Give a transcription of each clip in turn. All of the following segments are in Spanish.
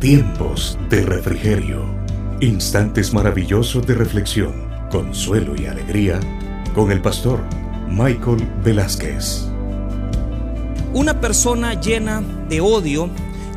Tiempos de refrigerio. Instantes maravillosos de reflexión, consuelo y alegría con el pastor Michael Velázquez. Una persona llena de odio,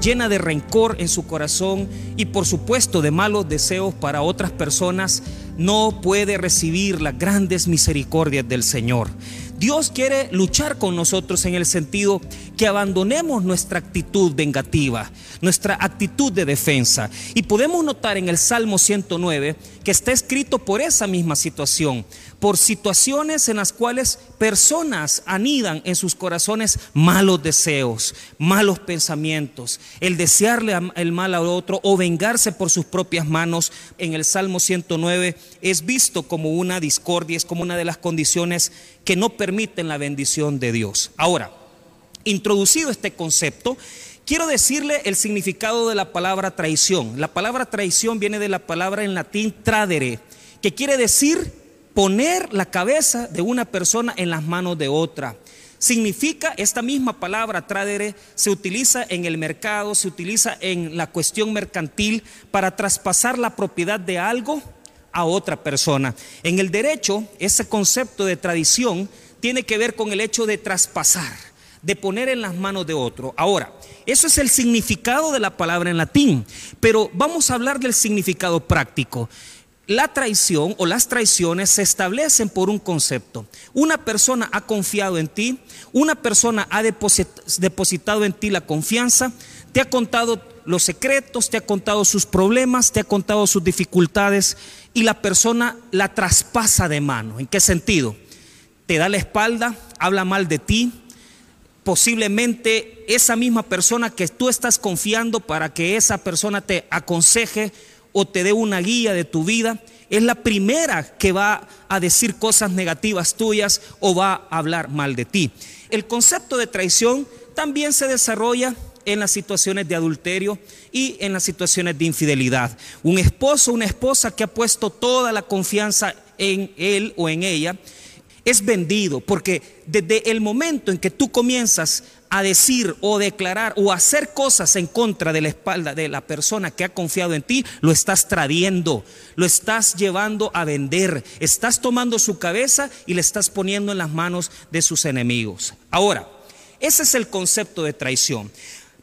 llena de rencor en su corazón y por supuesto de malos deseos para otras personas, no puede recibir las grandes misericordias del Señor. Dios quiere luchar con nosotros en el sentido que abandonemos nuestra actitud vengativa, nuestra actitud de defensa. Y podemos notar en el Salmo 109 que está escrito por esa misma situación, por situaciones en las cuales personas anidan en sus corazones malos deseos, malos pensamientos, el desearle el mal a otro o vengarse por sus propias manos. En el Salmo 109 es visto como una discordia, es como una de las condiciones que no permiten la bendición de Dios. Ahora, introducido este concepto, quiero decirle el significado de la palabra traición. La palabra traición viene de la palabra en latín tradere, que quiere decir poner la cabeza de una persona en las manos de otra. Significa, esta misma palabra tradere se utiliza en el mercado, se utiliza en la cuestión mercantil para traspasar la propiedad de algo a otra persona. En el derecho, ese concepto de tradición tiene que ver con el hecho de traspasar, de poner en las manos de otro. Ahora, eso es el significado de la palabra en latín, pero vamos a hablar del significado práctico. La traición o las traiciones se establecen por un concepto. Una persona ha confiado en ti, una persona ha depositado en ti la confianza, te ha contado los secretos, te ha contado sus problemas, te ha contado sus dificultades y la persona la traspasa de mano. ¿En qué sentido? Te da la espalda, habla mal de ti, posiblemente esa misma persona que tú estás confiando para que esa persona te aconseje o te dé una guía de tu vida, es la primera que va a decir cosas negativas tuyas o va a hablar mal de ti. El concepto de traición también se desarrolla en las situaciones de adulterio y en las situaciones de infidelidad. Un esposo, una esposa que ha puesto toda la confianza en él o en ella, es vendido, porque desde el momento en que tú comienzas a decir o declarar o hacer cosas en contra de la espalda de la persona que ha confiado en ti, lo estás tradiendo, lo estás llevando a vender, estás tomando su cabeza y le estás poniendo en las manos de sus enemigos. Ahora, ese es el concepto de traición.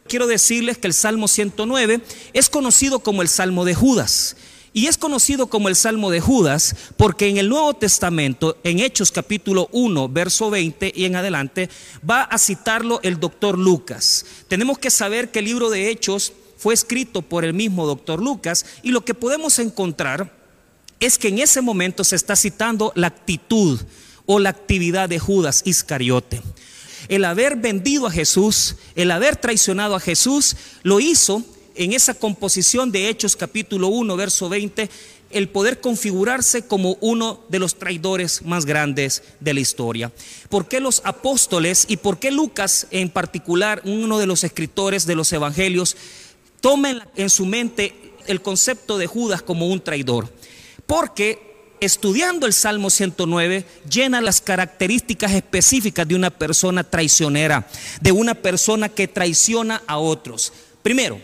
Quiero decirles que el Salmo 109 es conocido como el Salmo de Judas. Y es conocido como el Salmo de Judas porque en el Nuevo Testamento, en Hechos capítulo 1, verso 20 y en adelante, va a citarlo el doctor Lucas. Tenemos que saber que el libro de Hechos fue escrito por el mismo doctor Lucas y lo que podemos encontrar es que en ese momento se está citando la actitud o la actividad de Judas Iscariote el haber vendido a Jesús, el haber traicionado a Jesús, lo hizo en esa composición de Hechos capítulo 1, verso 20, el poder configurarse como uno de los traidores más grandes de la historia. ¿Por qué los apóstoles y por qué Lucas en particular, uno de los escritores de los evangelios, tomen en su mente el concepto de Judas como un traidor? Porque estudiando el Salmo 109, llena las características específicas de una persona traicionera, de una persona que traiciona a otros. Primero,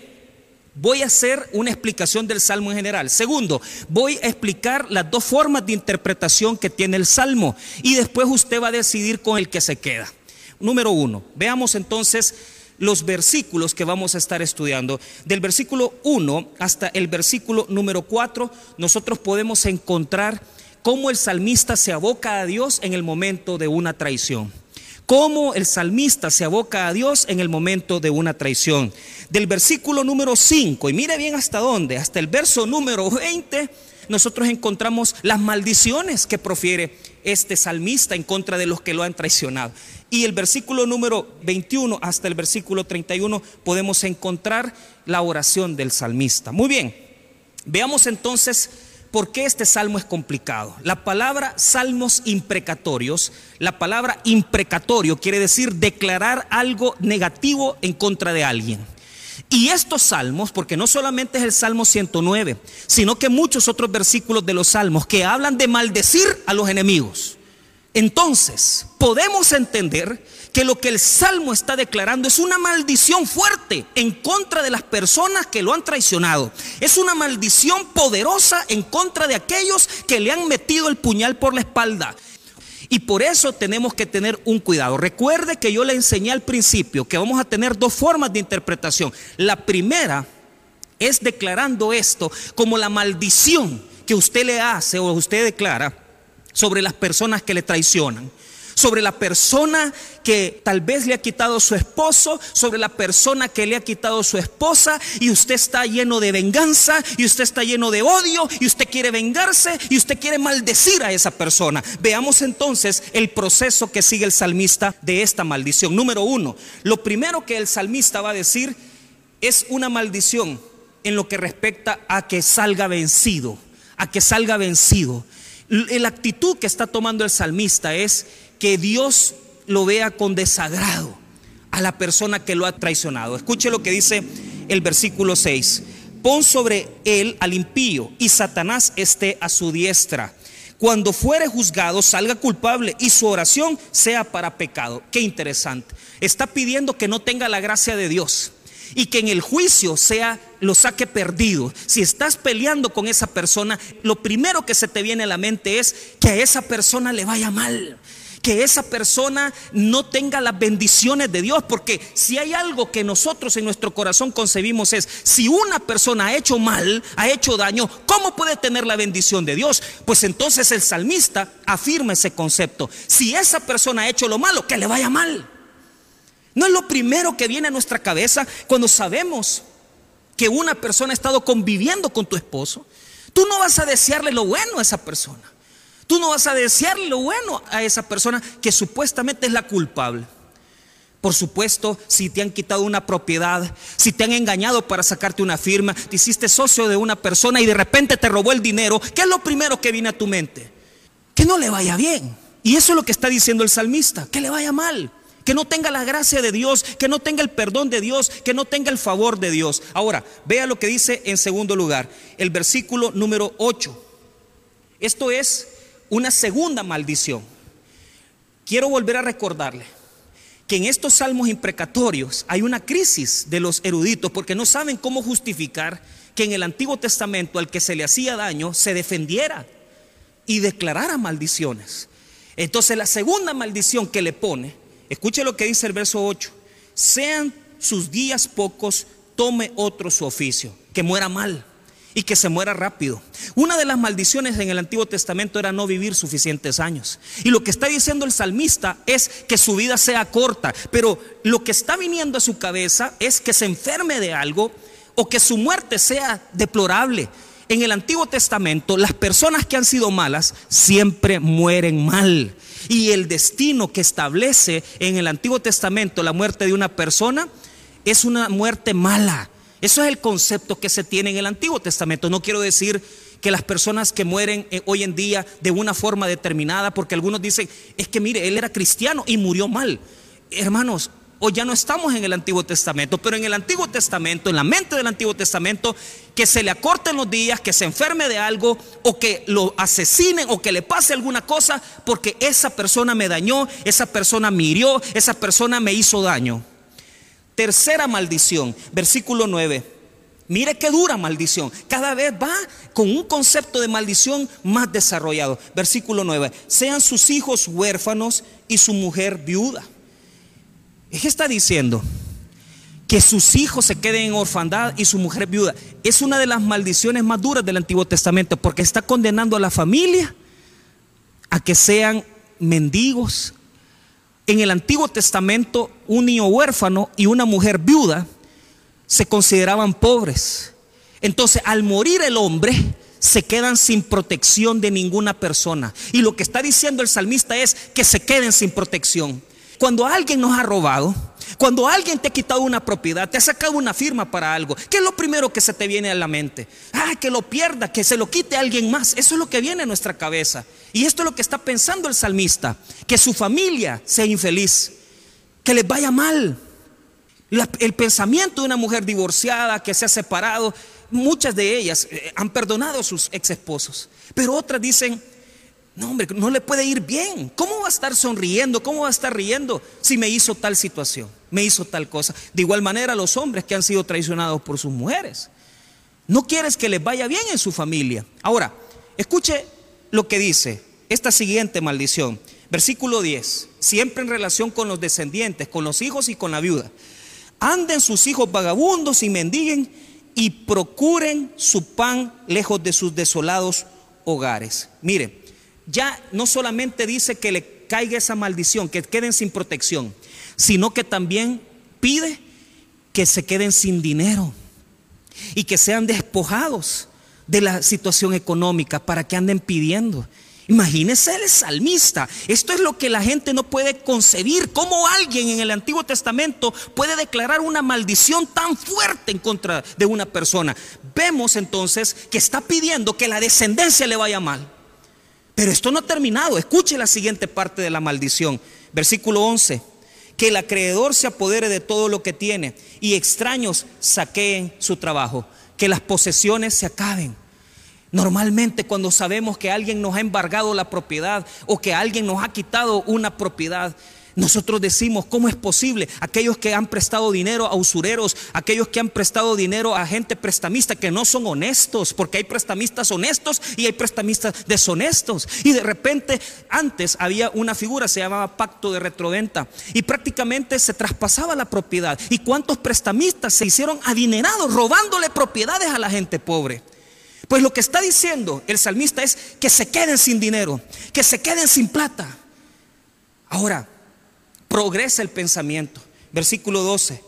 voy a hacer una explicación del Salmo en general. Segundo, voy a explicar las dos formas de interpretación que tiene el Salmo y después usted va a decidir con el que se queda. Número uno, veamos entonces los versículos que vamos a estar estudiando. Del versículo 1 hasta el versículo número 4, nosotros podemos encontrar cómo el salmista se aboca a Dios en el momento de una traición. Cómo el salmista se aboca a Dios en el momento de una traición. Del versículo número 5, y mire bien hasta dónde, hasta el verso número 20, nosotros encontramos las maldiciones que profiere este salmista en contra de los que lo han traicionado. Y el versículo número 21 hasta el versículo 31 podemos encontrar la oración del salmista. Muy bien, veamos entonces por qué este salmo es complicado. La palabra salmos imprecatorios, la palabra imprecatorio quiere decir declarar algo negativo en contra de alguien. Y estos salmos, porque no solamente es el Salmo 109, sino que muchos otros versículos de los salmos que hablan de maldecir a los enemigos Entonces, podemos entender que lo que el Salmo está declarando es una maldición fuerte en contra de las personas que lo han traicionado. Es una maldición poderosa en contra de aquellos que le han metido el puñal por la espalda. Y por eso tenemos que tener un cuidado. Recuerde que yo le enseñé al principio que vamos a tener dos formas de interpretación. La primera es declarando esto como la maldición que usted le hace o usted declara sobre las personas que le traicionan sobre la persona que tal vez le ha quitado su esposo, sobre la persona que le ha quitado su esposa, y usted está lleno de venganza, y usted está lleno de odio, y usted quiere vengarse, y usted quiere maldecir a esa persona. Veamos entonces el proceso que sigue el salmista de esta maldición. Número uno, lo primero que el salmista va a decir es una maldición en lo que respecta a que salga vencido, a que salga vencido. La actitud que está tomando el salmista es que Dios lo vea con desagrado a la persona que lo ha traicionado. Escuche lo que dice el versículo 6. Pon sobre él al impío y Satanás esté a su diestra. Cuando fuere juzgado, salga culpable y su oración sea para pecado. Qué interesante. Está pidiendo que no tenga la gracia de Dios y que en el juicio sea lo saque perdido. Si estás peleando con esa persona, lo primero que se te viene a la mente es que a esa persona le vaya mal que esa persona no tenga las bendiciones de Dios, porque si hay algo que nosotros en nuestro corazón concebimos es, si una persona ha hecho mal, ha hecho daño, ¿cómo puede tener la bendición de Dios? Pues entonces el salmista afirma ese concepto. Si esa persona ha hecho lo malo, que le vaya mal. No es lo primero que viene a nuestra cabeza cuando sabemos que una persona ha estado conviviendo con tu esposo. Tú no vas a desearle lo bueno a esa persona. Tú no vas a desearle lo bueno a esa persona que supuestamente es la culpable. Por supuesto, si te han quitado una propiedad, si te han engañado para sacarte una firma, te hiciste socio de una persona y de repente te robó el dinero, ¿qué es lo primero que viene a tu mente? Que no le vaya bien. Y eso es lo que está diciendo el salmista, que le vaya mal, que no tenga la gracia de Dios, que no tenga el perdón de Dios, que no tenga el favor de Dios. Ahora, vea lo que dice en segundo lugar, el versículo número 8. Esto es una segunda maldición. Quiero volver a recordarle que en estos salmos imprecatorios hay una crisis de los eruditos porque no saben cómo justificar que en el Antiguo Testamento al que se le hacía daño se defendiera y declarara maldiciones. Entonces la segunda maldición que le pone, escuche lo que dice el verso 8, sean sus días pocos, tome otro su oficio, que muera mal y que se muera rápido. Una de las maldiciones en el Antiguo Testamento era no vivir suficientes años. Y lo que está diciendo el salmista es que su vida sea corta, pero lo que está viniendo a su cabeza es que se enferme de algo o que su muerte sea deplorable. En el Antiguo Testamento las personas que han sido malas siempre mueren mal. Y el destino que establece en el Antiguo Testamento la muerte de una persona es una muerte mala eso es el concepto que se tiene en el Antiguo Testamento. No quiero decir que las personas que mueren eh, hoy en día de una forma determinada, porque algunos dicen, es que mire, él era cristiano y murió mal. Hermanos, hoy ya no estamos en el Antiguo Testamento, pero en el Antiguo Testamento, en la mente del Antiguo Testamento, que se le acorten los días, que se enferme de algo, o que lo asesinen, o que le pase alguna cosa, porque esa persona me dañó, esa persona me hirió, esa persona me hizo daño. Tercera maldición, versículo 9. Mire qué dura maldición. Cada vez va con un concepto de maldición más desarrollado. Versículo 9. Sean sus hijos huérfanos y su mujer viuda. ¿Qué está diciendo? Que sus hijos se queden en orfandad y su mujer viuda. Es una de las maldiciones más duras del Antiguo Testamento porque está condenando a la familia a que sean mendigos, en el Antiguo Testamento un niño huérfano y una mujer viuda se consideraban pobres. Entonces, al morir el hombre, se quedan sin protección de ninguna persona. Y lo que está diciendo el salmista es que se queden sin protección. Cuando alguien nos ha robado, cuando alguien te ha quitado una propiedad, te ha sacado una firma para algo, ¿qué es lo primero que se te viene a la mente? Ah, que lo pierda, que se lo quite a alguien más. Eso es lo que viene a nuestra cabeza. Y esto es lo que está pensando el salmista, que su familia sea infeliz, que les vaya mal. el pensamiento de una mujer divorciada que se ha separado, muchas de ellas eh, han perdonado a sus ex esposos, pero otras dicen, No, hombre, no le puede ir bien. ¿Cómo va a estar sonriendo? ¿Cómo va a estar riendo si me hizo tal situación? Me hizo tal cosa. De igual manera los hombres que han sido traicionados por sus mujeres. No quieres que les vaya bien en su familia. Ahora, escuche lo que dice esta siguiente maldición. Versículo 10. Siempre en relación con los descendientes, con los hijos y con la viuda. Anden sus hijos vagabundos y mendiguen y procuren su pan lejos de sus desolados hogares. Mire, ya no solamente dice que le caiga esa maldición, que queden sin protección, sino que también pide que se queden sin dinero y que sean despojados de la situación económica para que anden pidiendo. Imagínese el salmista. Esto es lo que la gente no puede concebir. ¿Cómo alguien en el Antiguo Testamento puede declarar una maldición tan fuerte en contra de una persona? Vemos entonces que está pidiendo que la descendencia le vaya mal. Pero esto no ha terminado. Escuche la siguiente parte de la maldición. Versículo 11. Que el acreedor se apodere de todo lo que tiene y extraños saqueen su trabajo. Que las posesiones se acaben. Normalmente cuando sabemos que alguien nos ha embargado la propiedad o que alguien nos ha quitado una propiedad, nosotros decimos, ¿cómo es posible? Aquellos que han prestado dinero a usureros, aquellos que han prestado dinero a gente prestamista que no son honestos, porque hay prestamistas honestos y hay prestamistas deshonestos. Y de repente, antes había una figura, se llamaba pacto de retroventa, y prácticamente se traspasaba la propiedad. ¿Y cuántos prestamistas se hicieron adinerados robándole propiedades a la gente pobre? Pues lo que está diciendo el salmista es que se queden sin dinero, que se queden sin plata. Ahora, progresa el pensamiento. Versículo 12.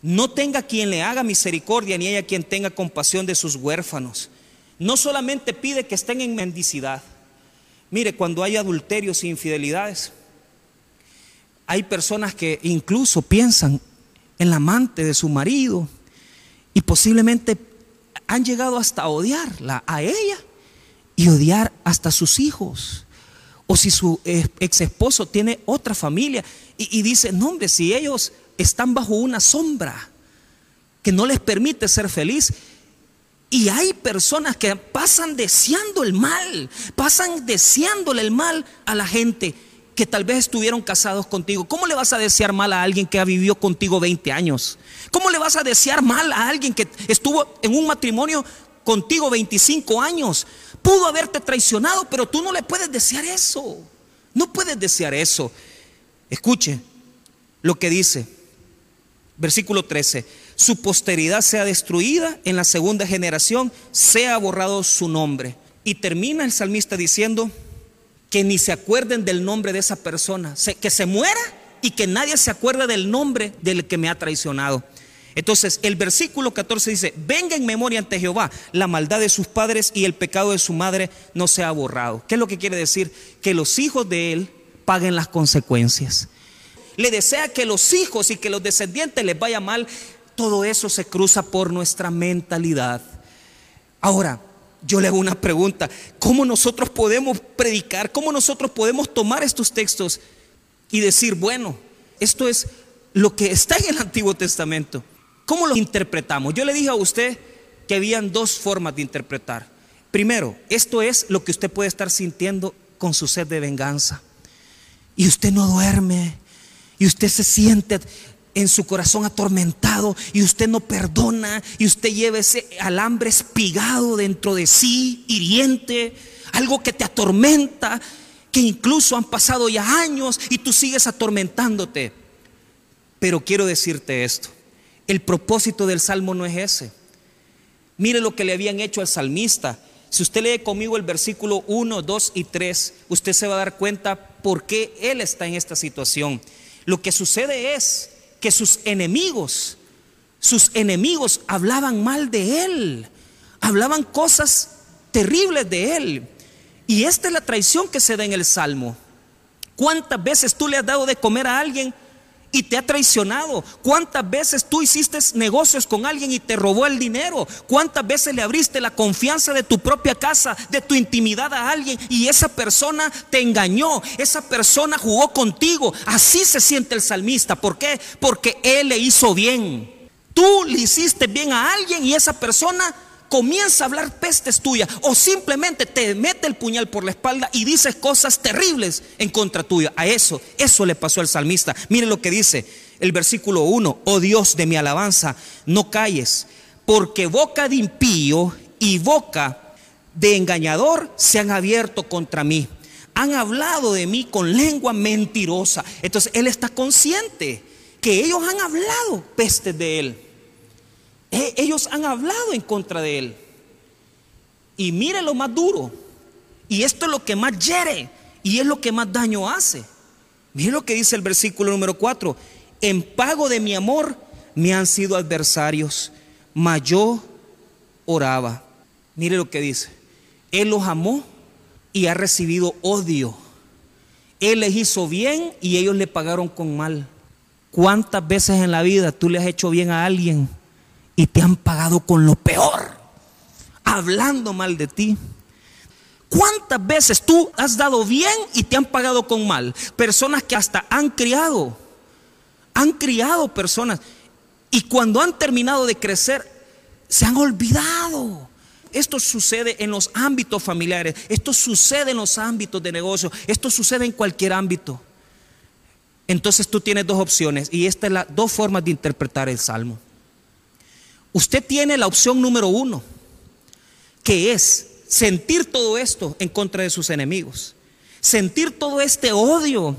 No tenga quien le haga misericordia, ni haya quien tenga compasión de sus huérfanos. No solamente pide que estén en mendicidad. Mire, cuando hay adulterios e infidelidades, hay personas que incluso piensan en la amante de su marido y posiblemente han llegado hasta odiarla a ella y odiar hasta sus hijos. O si su ex esposo tiene otra familia y, dice, no hombre, si ellos están bajo una sombra que no les permite ser feliz, y hay personas que pasan deseando el mal, pasan deseándole el mal a la gente que tal vez estuvieron casados contigo. ¿Cómo le vas a desear mal a alguien que ha vivido contigo 20 años? ¿Cómo le vas a desear mal a alguien que estuvo en un matrimonio contigo 25 años? Pudo haberte traicionado, pero tú no le puedes desear eso. No puedes desear eso. Escuche lo que dice, versículo 13, su posteridad sea destruida en la segunda generación, sea borrado su nombre. Y termina el salmista diciendo, que ni se acuerden del nombre de esa persona, que se muera y que nadie se acuerde del nombre del que me ha traicionado. Entonces, el versículo 14 dice, venga en memoria ante Jehová la maldad de sus padres y el pecado de su madre no sea borrado. ¿Qué es lo que quiere decir? Que los hijos de él paguen las consecuencias. Le desea que los hijos y que los descendientes les vaya mal. Todo eso se cruza por nuestra mentalidad. Ahora, yo le hago una pregunta, ¿cómo nosotros podemos predicar? ¿Cómo nosotros podemos tomar estos textos y decir, bueno, esto es lo que está en el Antiguo Testamento? ¿Cómo lo interpretamos? Yo le dije a usted que habían dos formas de interpretar. Primero, esto es lo que usted puede estar sintiendo con su sed de venganza. Y usted no duerme. Y usted se siente en su corazón atormentado y usted no perdona y usted lleva ese alambre espigado dentro de sí, hiriente, algo que te atormenta, que incluso han pasado ya años y tú sigues atormentándote. Pero quiero decirte esto, el propósito del salmo no es ese. Mire lo que le habían hecho al salmista. Si usted lee conmigo el versículo 1, 2 y 3, usted se va a dar cuenta por qué él está en esta situación. Lo que sucede es que sus enemigos, sus enemigos hablaban mal de él, hablaban cosas terribles de él. Y esta es la traición que se da en el Salmo. ¿Cuántas veces tú le has dado de comer a alguien y te ha traicionado? ¿Cuántas veces tú hiciste negocios con alguien y te robó el dinero? ¿Cuántas veces le abriste la confianza de tu propia casa, de tu intimidad a alguien y esa persona te engañó? Esa persona jugó contigo. Así se siente el salmista. ¿Por qué? Porque él le hizo bien. Tú le hiciste bien a alguien y esa persona comienza a hablar pestes tuyas o simplemente te mete el puñal por la espalda y dices cosas terribles en contra tuya. A eso, eso le pasó al salmista. Mire lo que dice el versículo 1, oh Dios de mi alabanza, no calles, porque boca de impío y boca de engañador se han abierto contra mí. Han hablado de mí con lengua mentirosa. Entonces él está consciente que ellos han hablado pestes de él. E, ellos han hablado en contra de él. Y mire lo más duro. Y esto es lo que más hiere. Y es lo que más daño hace. Mire lo que dice el versículo número 4. En pago de mi amor me han sido adversarios. Mas yo oraba. Mire lo que dice. Él los amó y ha recibido odio. Él les hizo bien y ellos le pagaron con mal. ¿Cuántas veces en la vida tú le has hecho bien a alguien y te han pagado con lo peor? Hablando mal de ti. ¿Cuántas veces tú has dado bien y te han pagado con mal? Personas que hasta han criado, han criado personas y cuando han terminado de crecer, se han olvidado. Esto sucede en los ámbitos familiares, esto sucede en los ámbitos de negocio, esto sucede en cualquier ámbito. Entonces tú tienes dos opciones y estas son las dos formas de interpretar el salmo. Usted tiene la opción número uno, que es sentir todo esto en contra de sus enemigos, sentir todo este odio,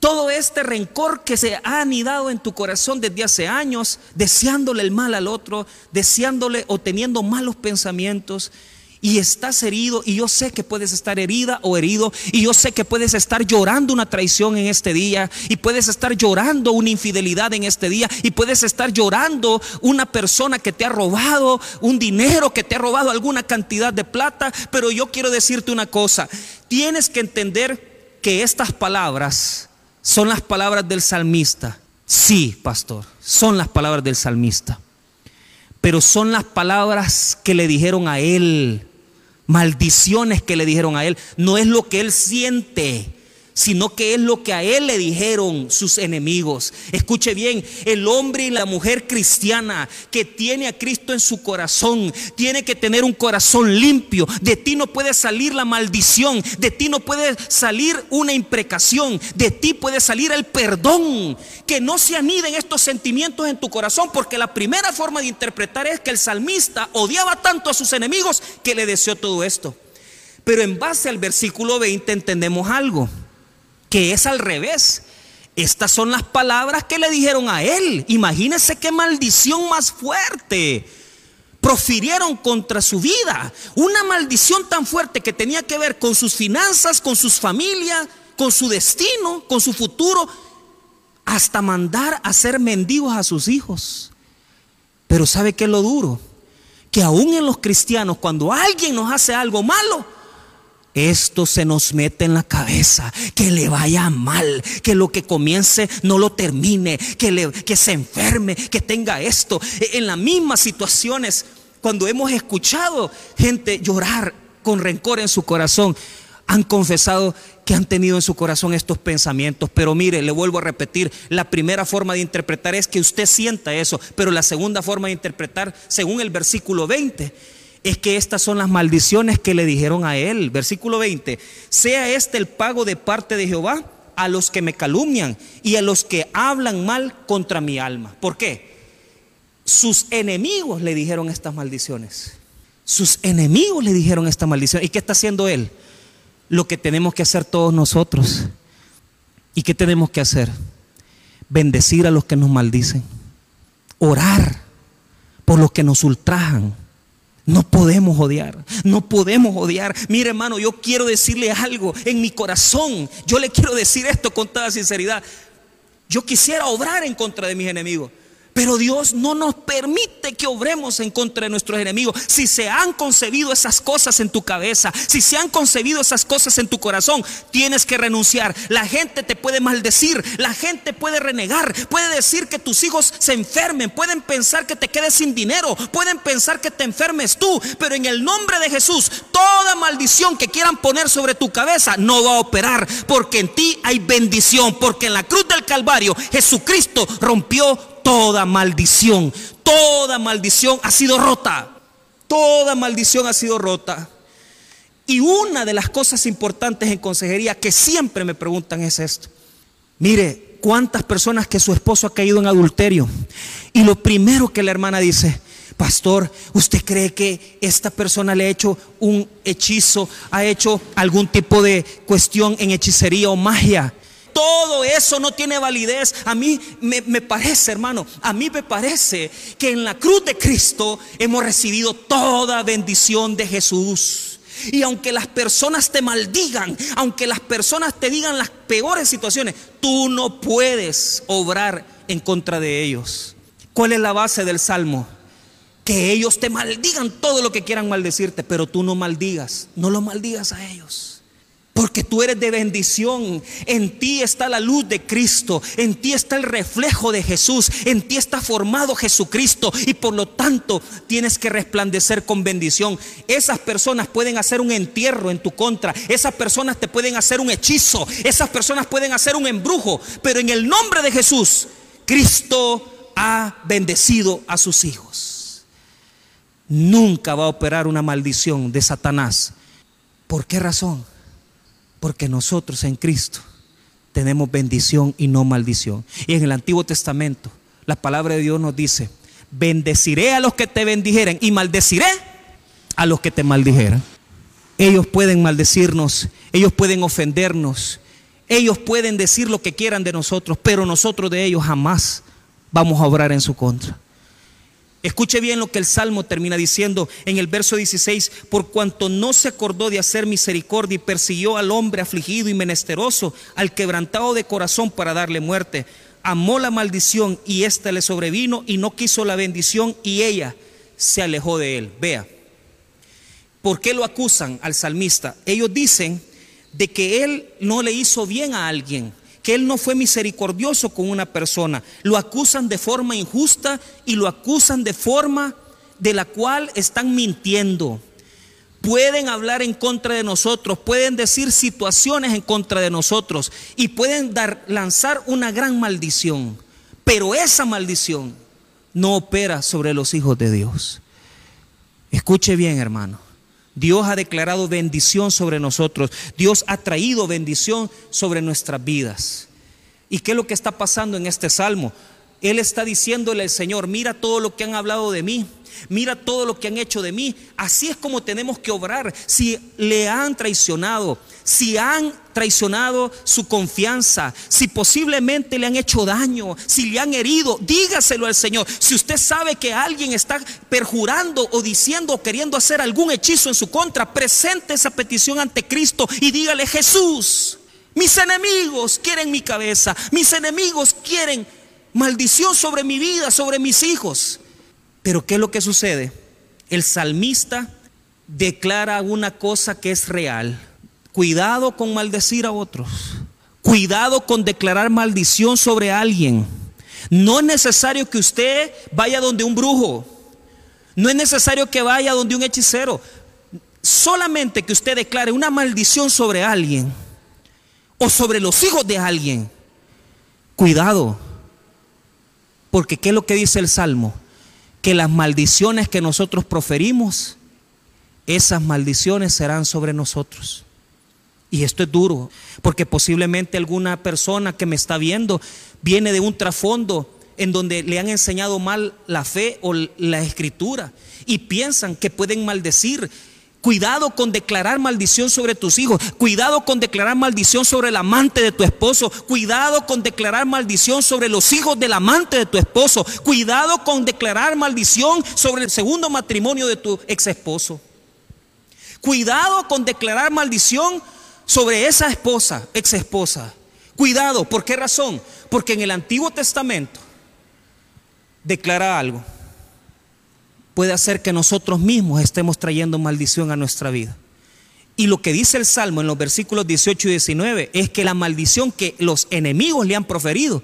todo este rencor que se ha anidado en tu corazón desde hace años, deseándole el mal al otro, deseándole o teniendo malos pensamientos, y estás herido y yo sé que puedes estar herida o herido y yo sé que puedes estar llorando una traición en este día y puedes estar llorando una infidelidad en este día y puedes estar llorando una persona que te ha robado un dinero, que te ha robado alguna cantidad de plata, pero yo quiero decirte una cosa, tienes que entender que estas palabras son las palabras del salmista. Sí, pastor, son las palabras del salmista. Pero son las palabras que le dijeron a él, maldiciones que le dijeron a él. No es lo que él siente, sino que es lo que a él le dijeron sus enemigos. Escuche bien, el hombre y la mujer cristiana que tiene a Cristo en su corazón, tiene que tener un corazón limpio. De ti no puede salir la maldición, de ti no puede salir una imprecación, de ti puede salir el perdón. Que no se aniden estos sentimientos en tu corazón, porque la primera forma de interpretar es que el salmista odiaba tanto a sus enemigos que le deseó todo esto. Pero en base al versículo 20 entendemos algo que es al revés. Estas son las palabras que le dijeron a él. Imagínense qué maldición más fuerte profirieron contra su vida. Una maldición tan fuerte que tenía que ver con sus finanzas, con sus familias, con su destino, con su futuro, hasta mandar a ser mendigos a sus hijos. Pero ¿sabe qué es lo duro? Que aún en los cristianos, cuando alguien nos hace algo malo, esto se nos mete en la cabeza, que le vaya mal, que lo que comience no lo termine, que, le, que se enferme, que tenga esto. E, en las mismas situaciones, cuando hemos escuchado gente llorar con rencor en su corazón, han confesado que han tenido en su corazón estos pensamientos. Pero mire, le vuelvo a repetir, la primera forma de interpretar es que usted sienta eso, pero la segunda forma de interpretar, según el versículo 20, es que estas son las maldiciones que le dijeron a él. Versículo 20, sea este el pago de parte de Jehová a los que me calumnian y a los que hablan mal contra mi alma. ¿Por qué? Sus enemigos le dijeron estas maldiciones. Sus enemigos le dijeron esta maldición. ¿Y qué está haciendo él? Lo que tenemos que hacer todos nosotros. ¿Y qué tenemos que hacer? Bendecir a los que nos maldicen. Orar por los que nos ultrajan no podemos odiar, no podemos odiar. Mire hermano, yo quiero decirle algo en mi corazón. Yo le quiero decir esto con toda sinceridad. Yo quisiera obrar en contra de mis enemigos. Pero Dios no nos permite que obremos en contra de nuestros enemigos. Si se han concebido esas cosas en tu cabeza, si se han concebido esas cosas en tu corazón, tienes que renunciar. La gente te puede maldecir, la gente puede renegar, puede decir que tus hijos se enfermen, pueden pensar que te quedes sin dinero, pueden pensar que te enfermes tú, pero en el nombre de Jesús, toda maldición que quieran poner sobre tu cabeza no va a operar, porque en ti hay bendición, porque en la cruz del Calvario Jesucristo rompió toda maldición, toda maldición ha sido rota. Toda maldición ha sido rota. Y una de las cosas importantes en consejería que siempre me preguntan es esto. Mire, ¿cuántas personas que su esposo ha caído en adulterio? Y lo primero que la hermana dice, pastor, ¿usted cree que esta persona le ha hecho un hechizo, ha hecho algún tipo de cuestión en hechicería o magia? Todo eso no tiene validez. A mí me, parece, hermano, a mí me parece que en la cruz de Cristo hemos recibido toda bendición de Jesús. Y aunque las personas te maldigan, aunque las personas te digan las peores situaciones, tú no puedes obrar en contra de ellos. ¿Cuál es la base del salmo? Que ellos te maldigan todo lo que quieran maldecirte, pero tú no maldigas, no lo maldigas a ellos. Porque tú eres de bendición. En ti está la luz de Cristo. En ti está el reflejo de Jesús. En ti está formado Jesucristo. Y por lo tanto tienes que resplandecer con bendición. Esas personas pueden hacer un entierro en tu contra. Esas personas te pueden hacer un hechizo. Esas personas pueden hacer un embrujo. Pero en el nombre de Jesús, Cristo ha bendecido a sus hijos. Nunca va a operar una maldición de Satanás. ¿Por qué razón? Porque nosotros en Cristo tenemos bendición y no maldición. Y en el Antiguo Testamento, la palabra de Dios nos dice, bendeciré a los que te bendijeren y maldeciré a los que te maldijeran. Ellos pueden maldecirnos, ellos pueden ofendernos, ellos pueden decir lo que quieran de nosotros, pero nosotros de ellos jamás vamos a obrar en su contra. Escuche bien lo que el Salmo termina diciendo en el verso 16, por cuanto no se acordó de hacer misericordia y persiguió al hombre afligido y menesteroso, al quebrantado de corazón para darle muerte. Amó la maldición y ésta le sobrevino y no quiso la bendición y ella se alejó de él. Vea, ¿por qué lo acusan al salmista? Ellos dicen de que él no le hizo bien a alguien que él no fue misericordioso con una persona. Lo acusan de forma injusta y lo acusan de forma de la cual están mintiendo. Pueden hablar en contra de nosotros, pueden decir situaciones en contra de nosotros y pueden lanzar una gran maldición. Pero esa maldición no opera sobre los hijos de Dios. Escuche bien, hermano. Dios ha declarado bendición sobre nosotros. Dios ha traído bendición sobre nuestras vidas. ¿Y qué es lo que está pasando en este salmo? Él está diciéndole al Señor, mira todo lo que han hablado de mí, mira todo lo que han hecho de mí. Así es como tenemos que obrar. Si le han traicionado, si han traicionado su confianza, si posiblemente le han hecho daño, si le han herido, dígaselo al Señor. Si usted sabe que alguien está perjurando o diciendo o queriendo hacer algún hechizo en su contra, presente esa petición ante Cristo y dígale, Jesús, mis enemigos quieren mi cabeza, mis enemigos quieren maldición sobre mi vida, sobre mis hijos. Pero ¿qué es lo que sucede? El salmista declara una cosa que es real. Cuidado con maldecir a otros. Cuidado con declarar maldición sobre alguien. No es necesario que usted vaya donde un brujo. No es necesario que vaya donde un hechicero. Solamente que usted declare una maldición sobre alguien o sobre los hijos de alguien. Cuidado. Porque ¿qué es lo que dice el Salmo? Que las maldiciones que nosotros proferimos, esas maldiciones serán sobre nosotros. Y esto es duro, porque posiblemente alguna persona que me está viendo viene de un trasfondo en donde le han enseñado mal la fe o la escritura y piensan que pueden maldecir Cuidado con declarar maldición sobre tus hijos. Cuidado con declarar maldición sobre el amante de tu esposo. Cuidado con declarar maldición sobre los hijos del amante de tu esposo. Cuidado con declarar maldición sobre el segundo matrimonio de tu ex esposo. Cuidado con declarar maldición sobre esa esposa, ex esposa. Cuidado, ¿por qué razón? Porque en el Antiguo Testamento declara algo puede hacer que nosotros mismos estemos trayendo maldición a nuestra vida. Y lo que dice el Salmo en los versículos 18 y 19 es que la maldición que los enemigos le han proferido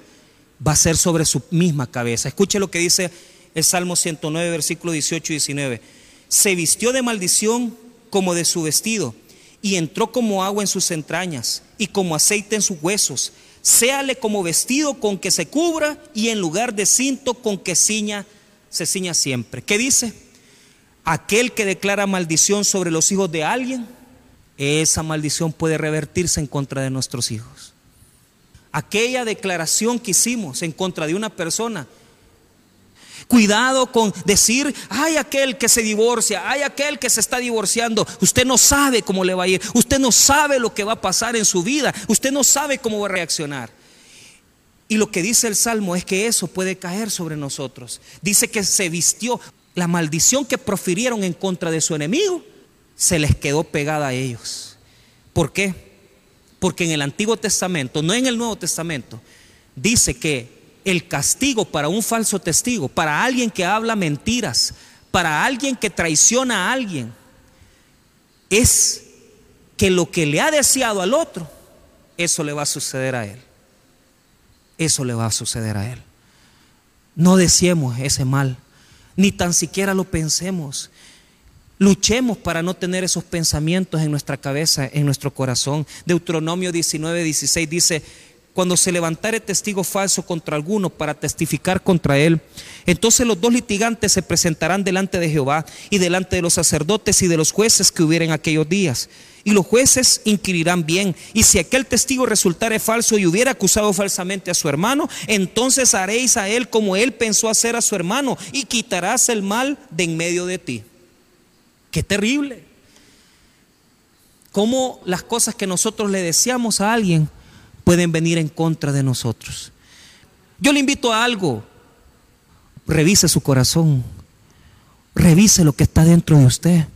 va a ser sobre su misma cabeza. Escuche lo que dice el Salmo 109, versículos 18 y 19. Se vistió de maldición como de su vestido y entró como agua en sus entrañas y como aceite en sus huesos. Séale como vestido con que se cubra y en lugar de cinto con que ciña se ciña siempre. ¿Qué dice? aquel que declara maldición sobre los hijos de alguien, esa maldición puede revertirse en contra de nuestros hijos. Aquella declaración que hicimos en contra de una persona, Cuidado con decir, hay aquel que se divorcia, hay aquel que se está divorciando. Usted no sabe cómo le va a ir, usted no sabe lo que va a pasar en su vida, usted no sabe cómo va a reaccionar. Y lo que dice el Salmo es que eso puede caer sobre nosotros. Dice que se vistió la maldición que profirieron en contra de su enemigo, se les quedó pegada a ellos. ¿Por qué? Porque en el Antiguo Testamento, no en el Nuevo Testamento, dice que el castigo para un falso testigo, para alguien que habla mentiras, para alguien que traiciona a alguien, es que lo que le ha deseado al otro, eso le va a suceder a él. Eso le va a suceder a él. No deseemos ese mal, ni tan siquiera lo pensemos. Luchemos para no tener esos pensamientos en nuestra cabeza, en nuestro corazón. Deuteronomio 19, 16 dice, cuando se levantare testigo falso contra alguno para testificar contra él, entonces los dos litigantes se presentarán delante de Jehová y delante de los sacerdotes y de los jueces que hubieran aquellos días. Y los jueces inquirirán bien. Y si aquel testigo resultare falso y hubiera acusado falsamente a su hermano, entonces haréis a él como él pensó hacer a su hermano y quitarás el mal de en medio de ti. Qué terrible. Cómo las cosas que nosotros le deseamos a alguien pueden venir en contra de nosotros. Yo le invito a algo. Revise su corazón. Revise lo que está dentro de usted.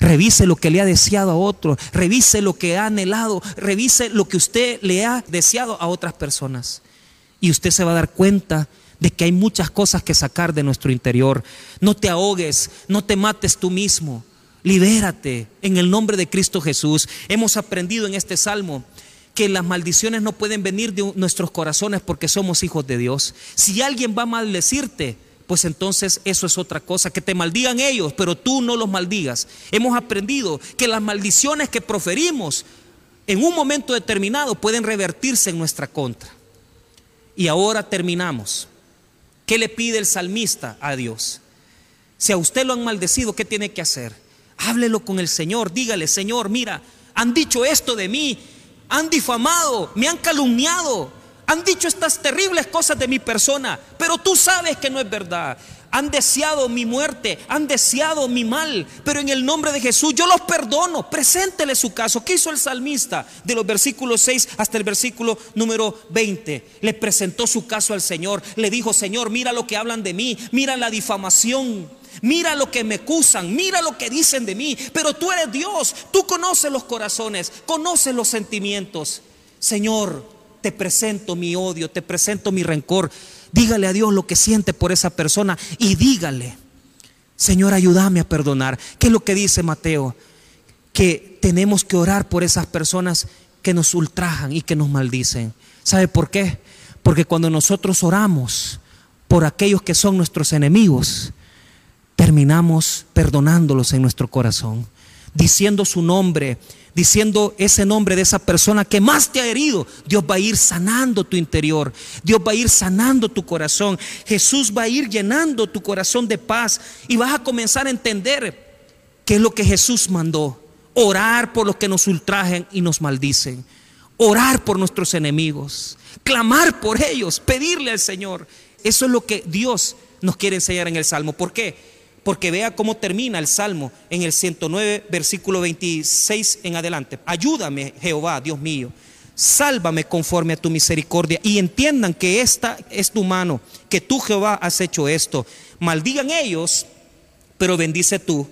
Revise lo que le ha deseado a otro. Revise lo que ha anhelado. Revise lo que usted le ha deseado a otras personas. Y usted se va a dar cuenta de que hay muchas cosas que sacar de nuestro interior. No te ahogues, no te mates tú mismo. Libérate en el nombre de Cristo Jesús. Hemos aprendido en este salmo que las maldiciones no pueden venir de nuestros corazones porque somos hijos de Dios. Si alguien va a maldecirte, pues entonces eso es otra cosa, que te maldigan ellos, pero tú no los maldigas. Hemos aprendido que las maldiciones que proferimos en un momento determinado pueden revertirse en nuestra contra. Y ahora terminamos. ¿Qué le pide el salmista a Dios? Si a usted lo han maldecido, ¿qué tiene que hacer? Háblelo con el Señor, dígale, Señor, mira, han dicho esto de mí han difamado, me han calumniado, han dicho estas terribles cosas de mi persona, pero tú sabes que no es verdad. Han deseado mi muerte, han deseado mi mal, pero en el nombre de Jesús yo los perdono. Preséntele su caso. ¿Qué hizo el salmista de los versículos 6 hasta el versículo número 20? Le presentó su caso al Señor. Le dijo, Señor, mira lo que hablan de mí, mira la difamación Mira lo que me acusan, mira lo que dicen de mí, pero tú eres Dios, tú conoces los corazones, conoces los sentimientos. Señor, te presento mi odio, te presento mi rencor. Dígale a Dios lo que siente por esa persona y dígale, Señor, ayúdame a perdonar. ¿Qué es lo que dice Mateo? Que tenemos que orar por esas personas que nos ultrajan y que nos maldicen. ¿Sabe por qué? Porque cuando nosotros oramos por aquellos que son nuestros enemigos, terminamos perdonándolos en nuestro corazón, diciendo su nombre, diciendo ese nombre de esa persona que más te ha herido. Dios va a ir sanando tu interior, Dios va a ir sanando tu corazón, Jesús va a ir llenando tu corazón de paz y vas a comenzar a entender qué es lo que Jesús mandó. Orar por los que nos ultrajen y nos maldicen. Orar por nuestros enemigos. Clamar por ellos. Pedirle al Señor. Eso es lo que Dios nos quiere enseñar en el Salmo. ¿Por qué? Porque vea cómo termina el Salmo en el 109, versículo 26 en adelante. Ayúdame, Jehová, Dios mío. Sálvame conforme a tu misericordia y entiendan que esta es tu mano, que tú Jehová has hecho esto. Maldigan ellos, pero bendice tú.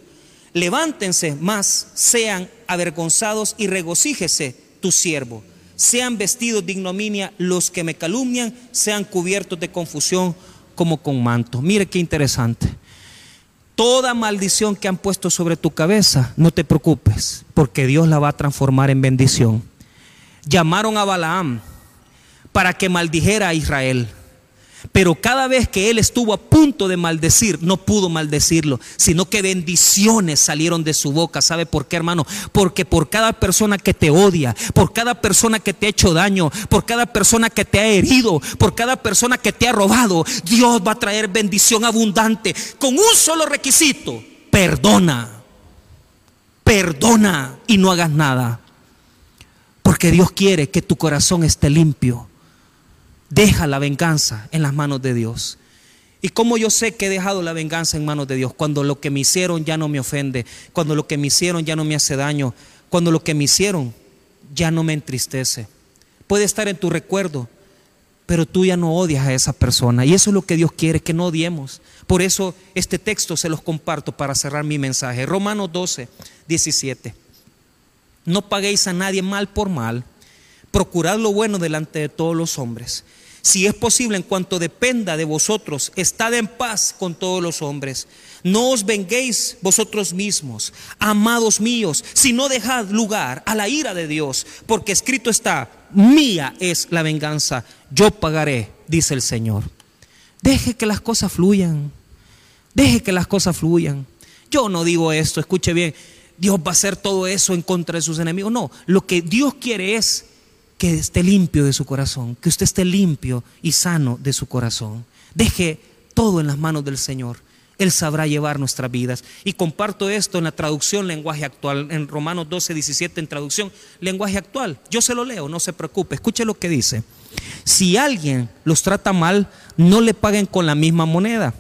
Levántense más, sean avergonzados y regocíjese tu siervo. Sean vestidos de ignominia los que me calumnian, sean cubiertos de confusión como con manto. Mire qué interesante toda maldición que han puesto sobre tu cabeza, no te preocupes, porque Dios la va a transformar en bendición. Llamaron a Balaam para que maldijera a Israel. Pero cada vez que él estuvo a punto de maldecir, no pudo maldecirlo, sino que bendiciones salieron de su boca. ¿Sabe por qué, hermano? Porque por cada persona que te odia, por cada persona que te ha hecho daño, por cada persona que te ha herido, por cada persona que te ha robado, Dios va a traer bendición abundante con un solo requisito perdona, perdona y no hagas nada. Porque Dios quiere que tu corazón esté limpio. Deja la venganza en las manos de Dios. ¿Y cómo yo sé que he dejado la venganza en manos de Dios? Cuando lo que me hicieron ya no me ofende, cuando lo que me hicieron ya no me hace daño, cuando lo que me hicieron ya no me entristece. Puede estar en tu recuerdo, pero tú ya no odias a esa persona. Y eso es lo que Dios quiere, que no odiemos. Por eso este texto se los comparto para cerrar mi mensaje. Romanos 12, 17. No paguéis a nadie mal por mal, procurad lo bueno delante de todos los hombres. Si es posible, en cuanto dependa de vosotros, estad en paz con todos los hombres. No os venguéis vosotros mismos, amados míos, sino dejad lugar a la ira de Dios, porque escrito está, mía es la venganza, yo pagaré, dice el Señor. Deje que las cosas fluyan, deje que las cosas fluyan. Yo no digo esto, escuche bien, Dios va a hacer todo eso en contra de sus enemigos. No, lo que Dios quiere es que esté limpio de su corazón, que usted esté limpio y sano de su corazón. Deje todo en las manos del Señor. Él sabrá llevar nuestras vidas. Y comparto esto en la traducción lenguaje actual, en Romanos 12, 17, en traducción lenguaje actual. Yo se lo leo, no se preocupe. Escuche lo que dice. Si alguien los trata mal, no le paguen con la misma moneda.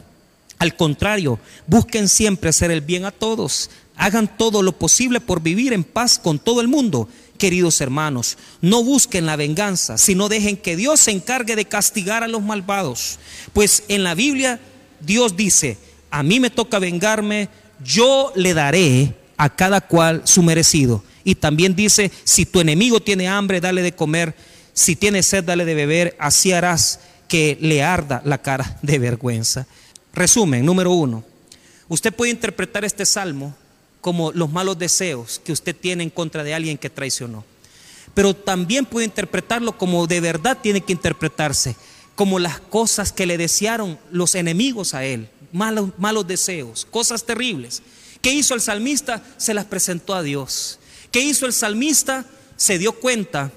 Al contrario, busquen siempre hacer el bien a todos. Hagan todo lo posible por vivir en paz con todo el mundo queridos hermanos, no busquen la venganza, sino dejen que Dios se encargue de castigar a los malvados. Pues en la Biblia Dios dice, a mí me toca vengarme, yo le daré a cada cual su merecido. Y también dice, si tu enemigo tiene hambre, dale de comer, si tiene sed, dale de beber, así harás que le arda la cara de vergüenza. Resumen, número uno, usted puede interpretar este salmo como los malos deseos que usted tiene en contra de alguien que traicionó. Pero también puede interpretarlo como de verdad tiene que interpretarse, como las cosas que le desearon los enemigos a él, malos, malos deseos, cosas terribles. ¿Qué hizo el salmista? Se las presentó a Dios. ¿Qué hizo el salmista? Se dio cuenta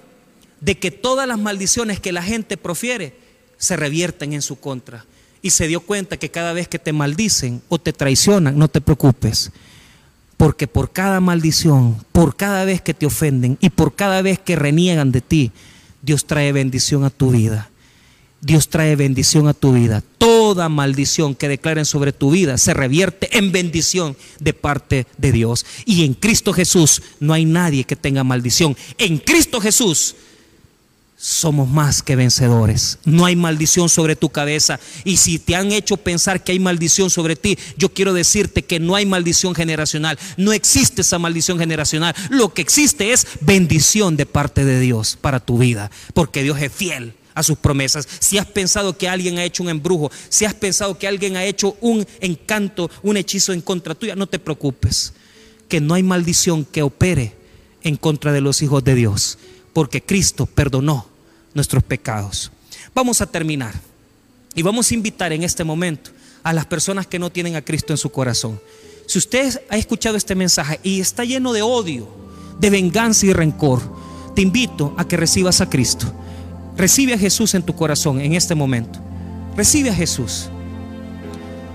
de que todas las maldiciones que la gente profiere se revierten en su contra. Y se dio cuenta que cada vez que te maldicen o te traicionan, no te preocupes porque por cada maldición, por cada vez que te ofenden y por cada vez que reniegan de ti, Dios trae bendición a tu vida. Dios trae bendición a tu vida. Toda maldición que declaren sobre tu vida se revierte en bendición de parte de Dios. Y en Cristo Jesús no hay nadie que tenga maldición. En Cristo Jesús somos más que vencedores. No hay maldición sobre tu cabeza. Y si te han hecho pensar que hay maldición sobre ti, yo quiero decirte que no hay maldición generacional. No existe esa maldición generacional. Lo que existe es bendición de parte de Dios para tu vida. Porque Dios es fiel a sus promesas. Si has pensado que alguien ha hecho un embrujo, si has pensado que alguien ha hecho un encanto, un hechizo en contra tuya, no te preocupes. Que no hay maldición que opere en contra de los hijos de Dios. Porque Cristo perdonó nuestros pecados. Vamos a terminar y vamos a invitar en este momento a las personas que no tienen a Cristo en su corazón. Si usted ha escuchado este mensaje y está lleno de odio, de venganza y rencor, te invito a que recibas a Cristo. Recibe a Jesús en tu corazón en este momento. Recibe a Jesús.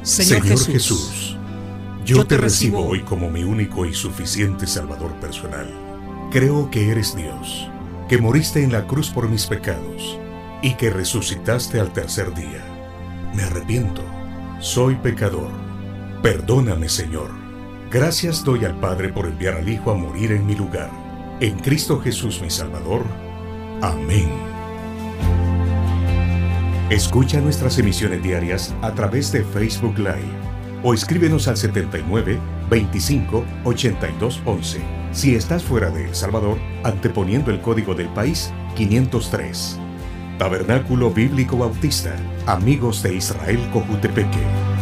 Señor, Jesús, yo te recibo hoy como mi único y suficiente Salvador personal. Creo que eres Dios que moriste en la cruz por mis pecados y que resucitaste al tercer día. Me arrepiento, soy pecador. Perdóname, Señor. Gracias doy al Padre por enviar al Hijo a morir en mi lugar. En Cristo Jesús mi Salvador. Amén. Escucha nuestras emisiones diarias a través de Facebook Live o escríbenos al 79 25 82 11. Si estás fuera de El Salvador, anteponiendo el código del país 503. Tabernáculo Bíblico Bautista, Amigos de Israel Cojutepeque.